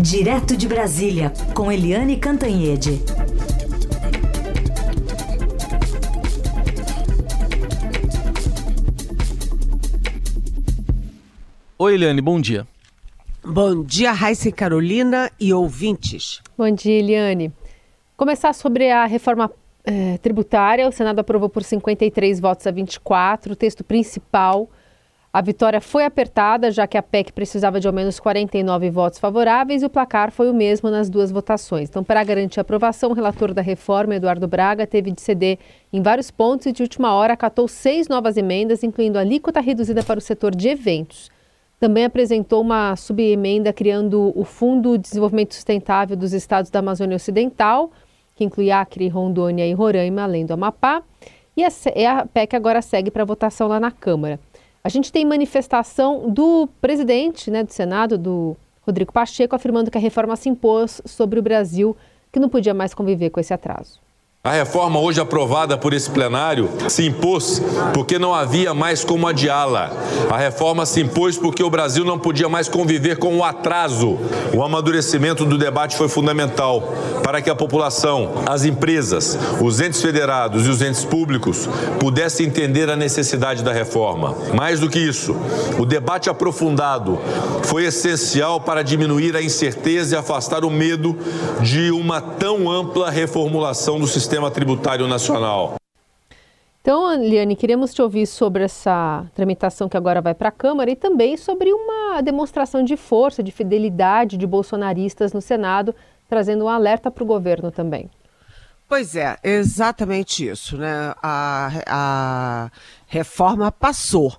Direto de Brasília, com Eliane Cantanhede. Oi, Eliane, bom dia. Bom dia, Raíssa e Carolina e ouvintes. Bom dia, Eliane. Começar sobre a reforma eh, tributária. O Senado aprovou por 53 votos a 24 o texto principal a vitória foi apertada, já que a PEC precisava de ao menos 49 votos favoráveis e o placar foi o mesmo nas duas votações. Então, para garantir a aprovação, o relator da reforma, Eduardo Braga, teve de ceder em vários pontos e, de última hora, acatou seis novas emendas, incluindo alíquota reduzida para o setor de eventos. Também apresentou uma subemenda criando o Fundo de Desenvolvimento Sustentável dos Estados da Amazônia Ocidental, que inclui Acre, Rondônia e Roraima, além do Amapá. E a PEC agora segue para votação lá na Câmara. A gente tem manifestação do presidente né, do Senado, do Rodrigo Pacheco, afirmando que a reforma se impôs sobre o Brasil, que não podia mais conviver com esse atraso. A reforma hoje aprovada por esse plenário se impôs porque não havia mais como adiá-la. A reforma se impôs porque o Brasil não podia mais conviver com o atraso. O amadurecimento do debate foi fundamental para que a população, as empresas, os entes federados e os entes públicos pudessem entender a necessidade da reforma. Mais do que isso, o debate aprofundado foi essencial para diminuir a incerteza e afastar o medo de uma tão ampla reformulação do sistema sistema tributário nacional. Então, Liane, queremos te ouvir sobre essa tramitação que agora vai para a Câmara e também sobre uma demonstração de força, de fidelidade de bolsonaristas no Senado, trazendo um alerta para o governo também. Pois é, exatamente isso, né? A, a reforma passou,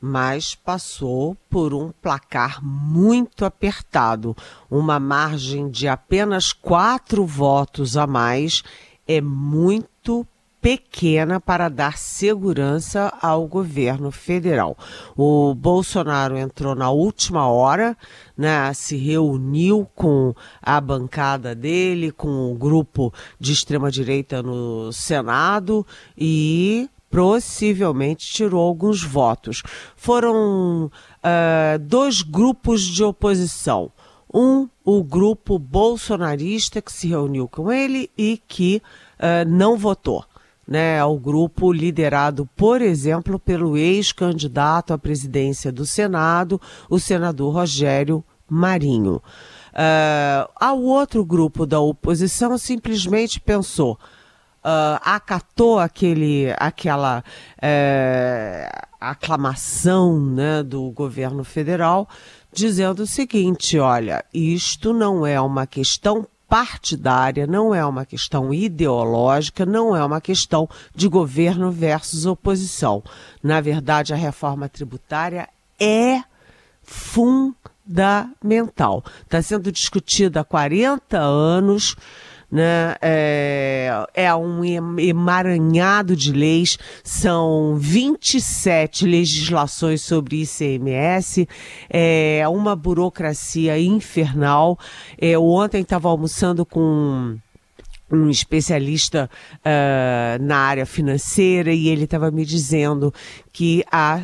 mas passou por um placar muito apertado, uma margem de apenas quatro votos a mais é muito pequena para dar segurança ao governo federal. O Bolsonaro entrou na última hora, né, se reuniu com a bancada dele, com o grupo de extrema-direita no Senado e possivelmente tirou alguns votos. Foram uh, dois grupos de oposição. Um, o grupo bolsonarista que se reuniu com ele e que uh, não votou. Né, o grupo liderado, por exemplo, pelo ex-candidato à presidência do Senado, o senador Rogério Marinho. Uh, ao outro grupo da oposição simplesmente pensou, uh, acatou aquele, aquela uh, aclamação né, do governo federal dizendo o seguinte: olha, isto não é uma questão partidária, não é uma questão ideológica, não é uma questão de governo versus oposição. Na verdade, a reforma tributária é fundamental. Está sendo discutida há 40 anos né? É, é um emaranhado de leis, são 27 legislações sobre ICMS, é uma burocracia infernal. É, ontem estava almoçando com um especialista uh, na área financeira e ele estava me dizendo que há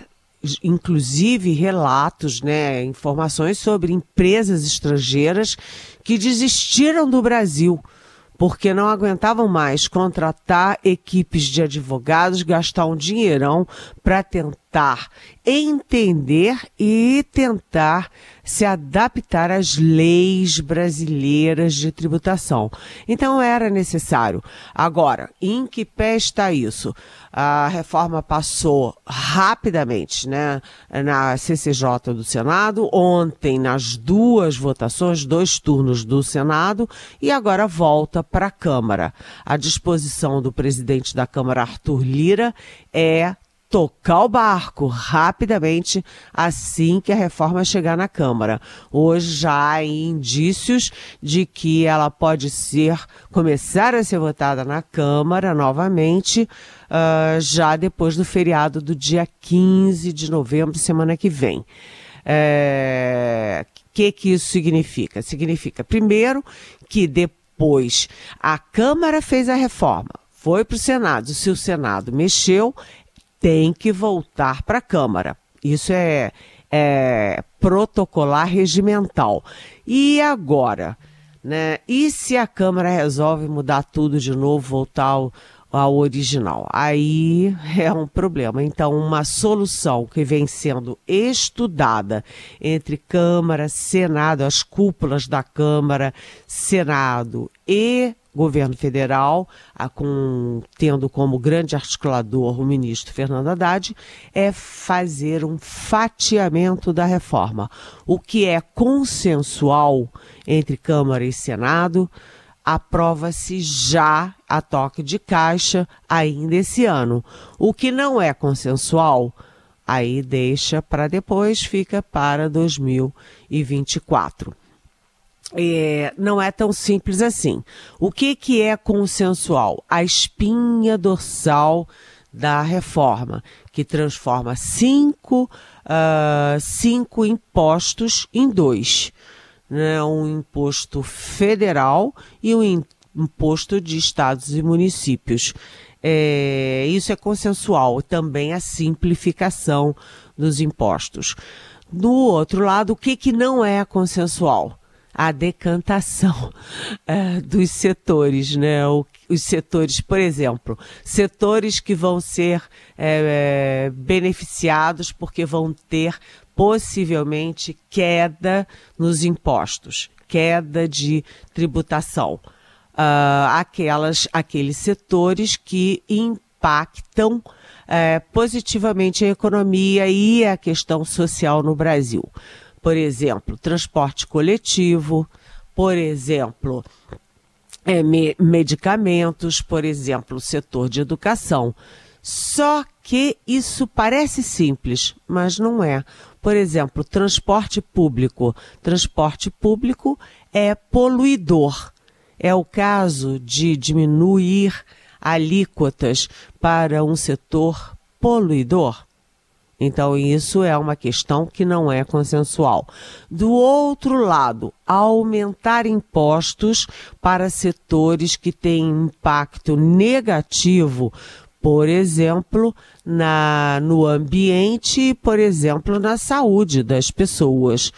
inclusive relatos, né, informações sobre empresas estrangeiras que desistiram do Brasil porque não aguentavam mais contratar equipes de advogados, gastar um dinheirão para tentar entender e tentar se adaptar às leis brasileiras de tributação. Então era necessário. Agora, em que pé está isso? A reforma passou rapidamente, né, na CCJ do Senado, ontem nas duas votações, dois turnos do Senado, e agora volta para a Câmara. A disposição do presidente da Câmara, Arthur Lira, é tocar o barco rapidamente assim que a reforma chegar na Câmara. Hoje já há indícios de que ela pode ser, começar a ser votada na Câmara novamente, uh, já depois do feriado do dia 15 de novembro, semana que vem. O é, que, que isso significa? Significa, primeiro, que depois a Câmara fez a reforma, foi para o Senado. Se o Senado mexeu, tem que voltar para a Câmara. Isso é, é, protocolar regimental. E agora? Né? E se a Câmara resolve mudar tudo de novo, voltar ao, ao original? Aí é um problema. Então, uma solução que vem sendo estudada entre Câmara, Senado, as cúpulas da Câmara, Senado e governo federal, a, com, tendo como grande articulador o ministro Fernando Haddad, é fazer um fatiamento da reforma. O que é consensual entre Câmara e Senado aprova-se já a toque de caixa ainda esse ano. O que não é consensual, aí deixa para depois, fica para 2024 é, não é tão simples assim. O que, que é consensual? A espinha dorsal da reforma, que transforma cinco, uh, cinco impostos em dois. Né? Um imposto federal e um imposto de estados e municípios. É, isso é consensual, também a simplificação dos impostos. Do outro lado, o que, que não é consensual? A decantação é, dos setores, né? O, os setores, por exemplo, setores que vão ser é, beneficiados porque vão ter possivelmente queda nos impostos, queda de tributação. Uh, aquelas, aqueles setores que impactam é, positivamente a economia e a questão social no Brasil por exemplo, transporte coletivo, por exemplo, é, me, medicamentos, por exemplo, setor de educação. Só que isso parece simples, mas não é. Por exemplo, transporte público. Transporte público é poluidor. É o caso de diminuir alíquotas para um setor poluidor? Então, isso é uma questão que não é consensual. Do outro lado, aumentar impostos para setores que têm impacto negativo por exemplo, na, no ambiente, por exemplo, na saúde das pessoas.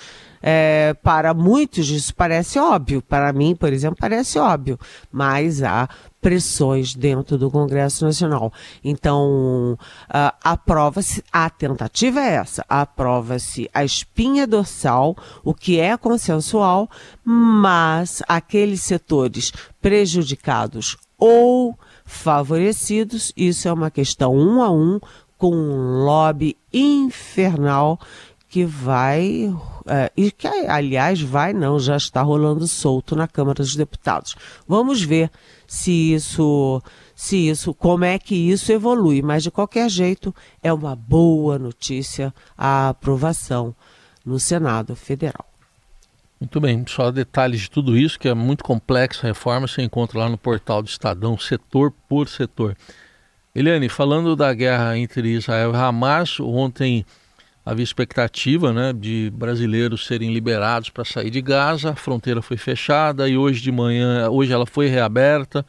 É, para muitos isso parece óbvio, para mim, por exemplo, parece óbvio, mas há pressões dentro do Congresso Nacional. Então, uh, aprova-se, a tentativa é essa, aprova-se a espinha dorsal, o que é consensual, mas aqueles setores prejudicados ou favorecidos, isso é uma questão um a um, com um lobby infernal que vai, é, e que aliás vai não, já está rolando solto na Câmara dos Deputados. Vamos ver se isso, se isso, como é que isso evolui, mas de qualquer jeito é uma boa notícia a aprovação no Senado Federal. Muito bem, só detalhes de tudo isso, que é muito complexo a reforma, você encontra lá no portal do Estadão, setor por setor. Eliane, falando da guerra entre Israel e Hamas, ontem havia expectativa né, de brasileiros serem liberados para sair de Gaza, a fronteira foi fechada e hoje de manhã, hoje ela foi reaberta,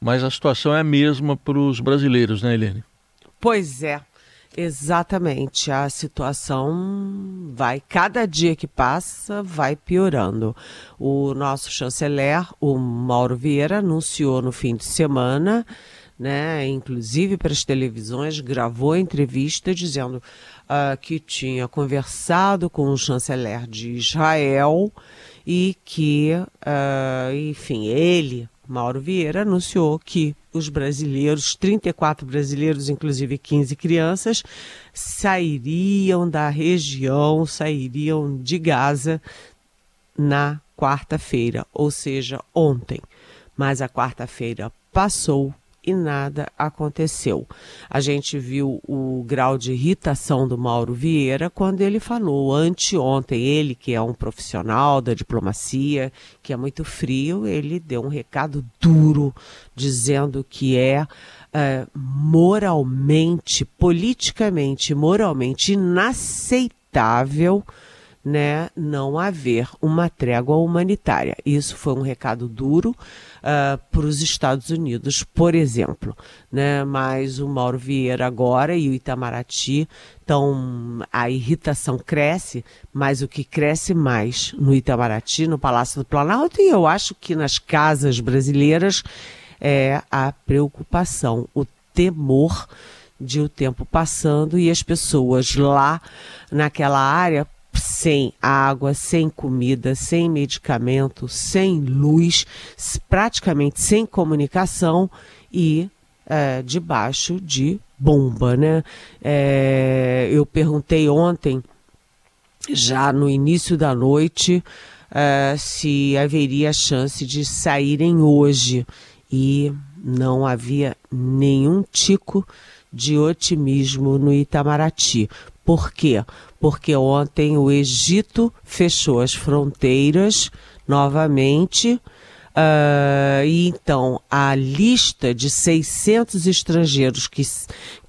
mas a situação é a mesma para os brasileiros, né, Helene? Pois é, exatamente. A situação vai, cada dia que passa, vai piorando. O nosso chanceler, o Mauro Vieira, anunciou no fim de semana né, inclusive para as televisões, gravou entrevista dizendo uh, que tinha conversado com o chanceler de Israel e que, uh, enfim, ele, Mauro Vieira, anunciou que os brasileiros, 34 brasileiros, inclusive 15 crianças, sairiam da região, sairiam de Gaza na quarta-feira, ou seja, ontem. Mas a quarta-feira passou e nada aconteceu. A gente viu o grau de irritação do Mauro Vieira quando ele falou anteontem, ele que é um profissional da diplomacia, que é muito frio, ele deu um recado duro dizendo que é, é moralmente, politicamente, moralmente inaceitável né, não haver uma trégua humanitária. Isso foi um recado duro uh, para os Estados Unidos, por exemplo. Né? Mas o Mauro Vieira agora e o Itamaraty, então a irritação cresce, mas o que cresce mais no Itamaraty, no Palácio do Planalto, e eu acho que nas casas brasileiras, é a preocupação, o temor de o tempo passando e as pessoas lá naquela área sem água, sem comida, sem medicamento, sem luz, praticamente sem comunicação e é, debaixo de bomba, né? É, eu perguntei ontem, já no início da noite, é, se haveria chance de saírem hoje e não havia nenhum tico de otimismo no Itamaraty. Por quê? Porque ontem o Egito fechou as fronteiras novamente. Uh, e então a lista de 600 estrangeiros que,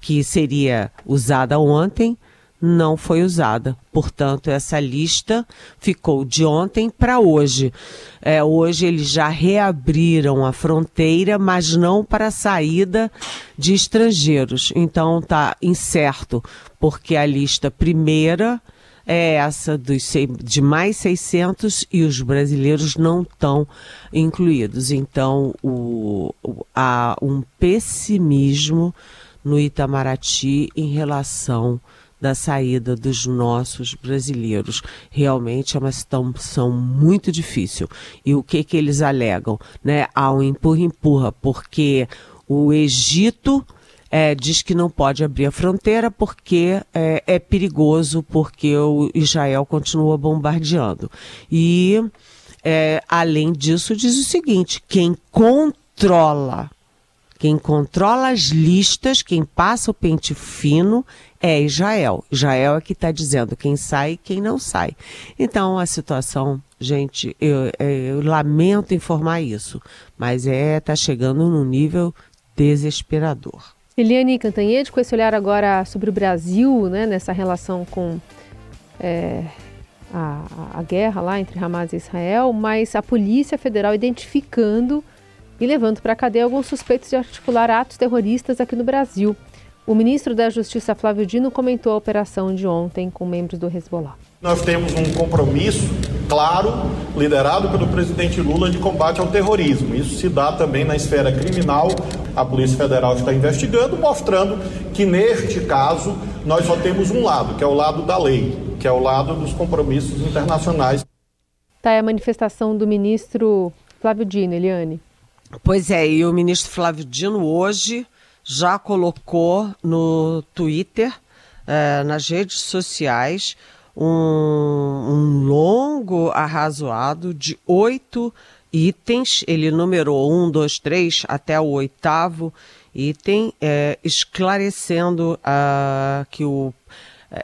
que seria usada ontem não foi usada. Portanto, essa lista ficou de ontem para hoje. É, hoje eles já reabriram a fronteira, mas não para a saída de estrangeiros. Então está incerto, porque a lista primeira é essa dos, de mais 600 e os brasileiros não estão incluídos. Então, o, o, há um pessimismo no Itamaraty em relação da saída dos nossos brasileiros. Realmente é uma situação muito difícil. E o que que eles alegam? Né? Há um empurra-empurra, porque o Egito é, diz que não pode abrir a fronteira porque é, é perigoso, porque o Israel continua bombardeando. E, é, além disso, diz o seguinte: quem controla quem controla as listas, quem passa o pente fino é Israel. Israel é que está dizendo quem sai e quem não sai. Então a situação, gente, eu, eu lamento informar isso, mas é está chegando num nível desesperador. Eliane Cantanhede, com esse olhar agora sobre o Brasil, né, nessa relação com é, a, a guerra lá entre Hamas e Israel, mas a Polícia Federal identificando e levando para a cadeia alguns suspeitos de articular atos terroristas aqui no Brasil. O ministro da Justiça, Flávio Dino, comentou a operação de ontem com membros do Hezbollah. Nós temos um compromisso claro, liderado pelo presidente Lula, de combate ao terrorismo. Isso se dá também na esfera criminal. A Polícia Federal está investigando, mostrando que, neste caso, nós só temos um lado, que é o lado da lei, que é o lado dos compromissos internacionais. Tá aí a manifestação do ministro Flávio Dino, Eliane. Pois é, e o ministro Flávio Dino hoje já colocou no Twitter, eh, nas redes sociais, um, um longo arrazoado de oito itens. Ele numerou um, dois, três até o oitavo item, eh, esclarecendo uh, que o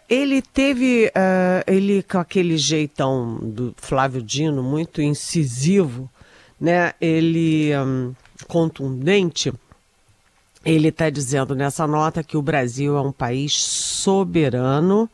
ele teve, uh, ele com aquele jeitão do Flávio Dino, muito incisivo, né, ele um, contundente, ele está dizendo nessa nota que o Brasil é um país soberano,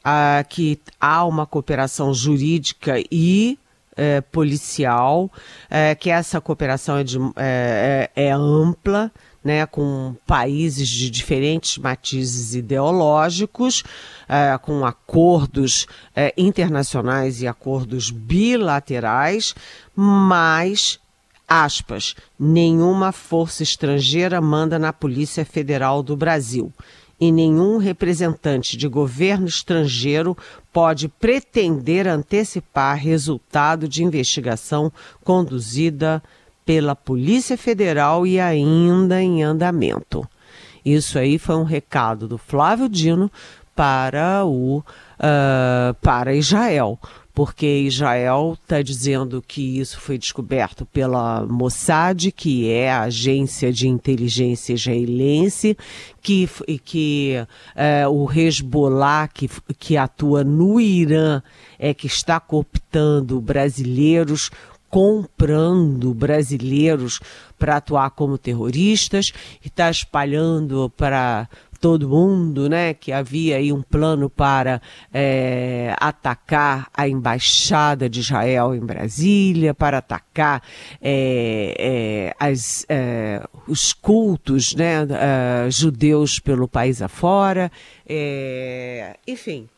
uh, que há uma cooperação jurídica e é, policial, é, que essa cooperação é, de, é, é ampla, né, com países de diferentes matizes ideológicos, é, com acordos é, internacionais e acordos bilaterais, mas, aspas, nenhuma força estrangeira manda na Polícia Federal do Brasil. E nenhum representante de governo estrangeiro pode pretender antecipar resultado de investigação conduzida pela Polícia Federal e ainda em andamento. Isso aí foi um recado do Flávio Dino para o uh, para Israel, porque Israel está dizendo que isso foi descoberto pela Mossad, que é a agência de inteligência israelense, que, que uh, o Hezbollah, que, que atua no Irã, é que está cooptando brasileiros comprando brasileiros para atuar como terroristas e está espalhando para todo mundo, né, que havia aí um plano para é, atacar a embaixada de Israel em Brasília, para atacar é, é, as, os cultos, né, judeus pelo país afora, enfim.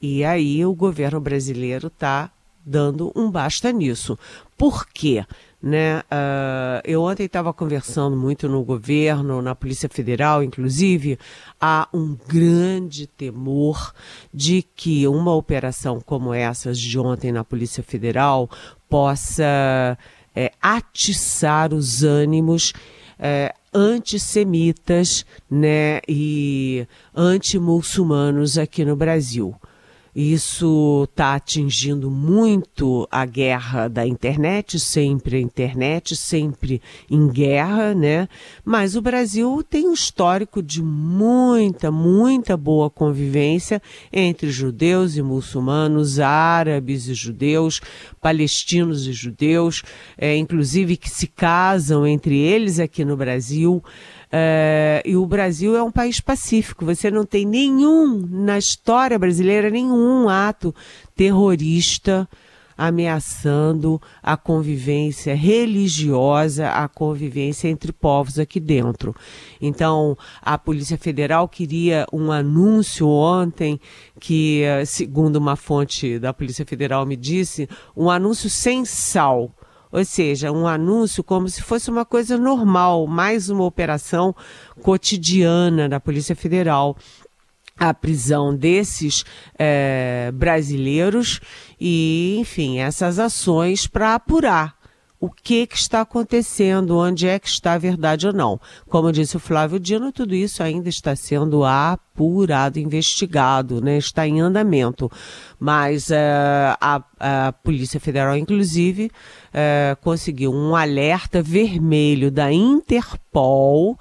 E aí o governo brasileiro está dando um basta nisso. Por quê? Né? Uh, eu ontem estava conversando muito no governo, na Polícia Federal, inclusive, há um grande temor de que uma operação como essa de ontem na Polícia Federal possa é, atiçar os ânimos é, antissemitas né, e anti-muçulmanos aqui no Brasil. Isso está atingindo muito a guerra da internet, sempre a internet, sempre em guerra, né? Mas o Brasil tem um histórico de muita, muita boa convivência entre judeus e muçulmanos, árabes e judeus, palestinos e judeus, é, inclusive que se casam entre eles aqui no Brasil. É, e o Brasil é um país pacífico. Você não tem nenhum, na história brasileira, nenhum ato terrorista ameaçando a convivência religiosa, a convivência entre povos aqui dentro. Então, a Polícia Federal queria um anúncio ontem que, segundo uma fonte da Polícia Federal me disse, um anúncio sem sal ou seja, um anúncio como se fosse uma coisa normal, mais uma operação cotidiana da Polícia Federal. A prisão desses é, brasileiros e, enfim, essas ações para apurar o que, que está acontecendo, onde é que está a verdade ou não. Como disse o Flávio Dino, tudo isso ainda está sendo apurado, investigado, né? está em andamento. Mas uh, a, a, Polícia Federal, inclusive, uh, conseguiu um alerta vermelho da Interpol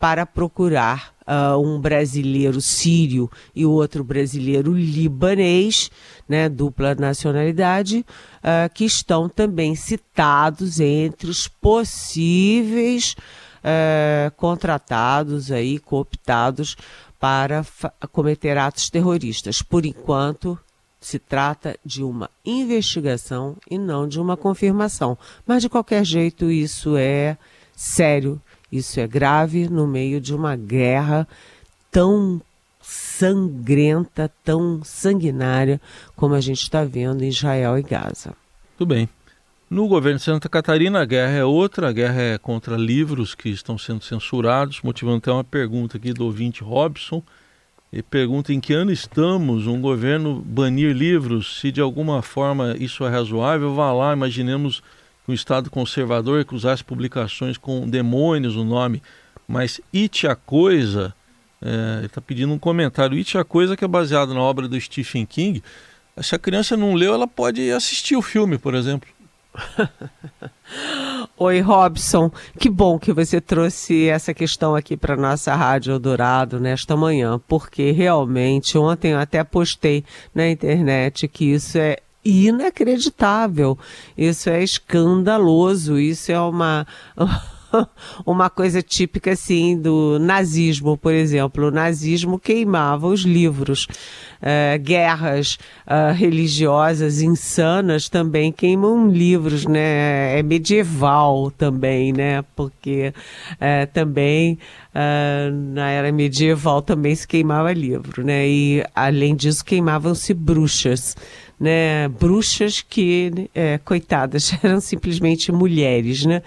para procurar uh, um brasileiro sírio e outro brasileiro libanês, né, dupla nacionalidade, uh, que estão também citados entre os possíveis uh, contratados aí, cooptados para cometer atos terroristas. Por enquanto, se trata de uma investigação e não de uma confirmação. Mas, de qualquer jeito, isso é sério isso é grave no meio de uma guerra tão sangrenta, tão sanguinária como a gente está vendo em Israel e Gaza. Tudo bem. No governo de Santa Catarina, a guerra é outra, a guerra é contra livros que estão sendo censurados, motivando até uma pergunta aqui do ouvinte Robson. Ele pergunta em que ano estamos um governo banir livros, se de alguma forma isso é razoável, vá lá, imaginemos que um Estado conservador recusasse publicações com demônios no nome, mas It a Coisa, é, ele está pedindo um comentário, It a Coisa que é baseado na obra do Stephen King, se a criança não leu, ela pode assistir o filme, por exemplo. Oi, Robson. Que bom que você trouxe essa questão aqui para nossa Rádio Eldorado nesta manhã, porque realmente ontem eu até postei na internet que isso é inacreditável. Isso é escandaloso. Isso é uma. uma coisa típica assim do nazismo, por exemplo. O nazismo queimava os livros. Uh, guerras uh, religiosas insanas também queimam livros, né? É medieval também, né? Porque uh, também na era medieval também se queimava livro, né? E além disso queimavam-se bruxas né, bruxas que, é, coitadas, eram simplesmente mulheres, né?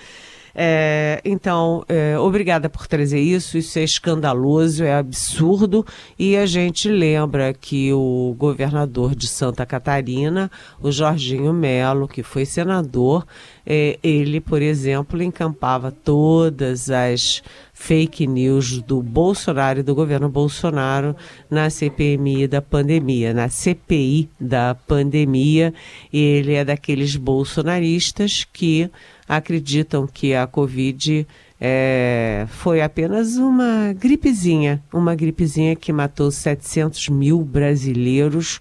É, então, é, obrigada por trazer isso. Isso é escandaloso, é absurdo. E a gente lembra que o governador de Santa Catarina, o Jorginho Melo, que foi senador, é, ele, por exemplo, encampava todas as fake news do Bolsonaro e do governo Bolsonaro na CPMI da pandemia, na CPI da pandemia. Ele é daqueles bolsonaristas que acreditam que a Covid é, foi apenas uma gripezinha, uma gripezinha que matou 700 mil brasileiros,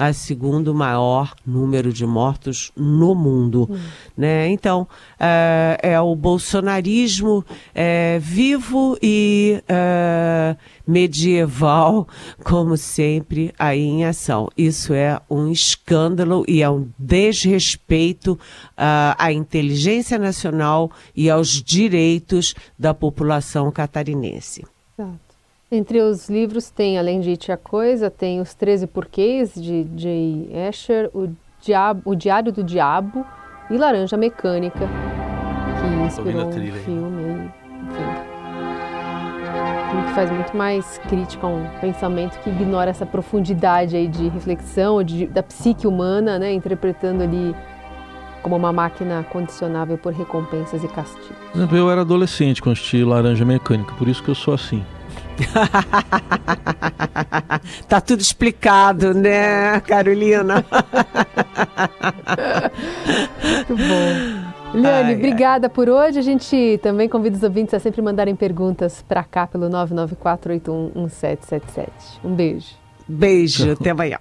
a segundo maior número de mortos no mundo. Hum. Né? Então, é, é, o bolsonarismo é, vivo e é, medieval, como sempre, aí em ação. Isso é um escândalo e é um desrespeito uh, à inteligência nacional e aos direitos da população catarinense. Exato. Entre os livros tem, além de It a Coisa, tem Os Treze Porquês, de Jay Asher, o, Diabo, o Diário do Diabo e Laranja Mecânica, que inspirou um filme, enfim. Um que faz muito mais crítica a um pensamento que ignora essa profundidade aí de reflexão de, da psique humana, né, interpretando ali como uma máquina condicionável por recompensas e castigos. Eu era adolescente quando assisti Laranja Mecânica, por isso que eu sou assim. tá tudo explicado, né, Carolina? Muito bom. Liane, obrigada por hoje. A gente também convida os ouvintes a sempre mandarem perguntas para cá pelo 994811777. Um beijo. Beijo, até amanhã.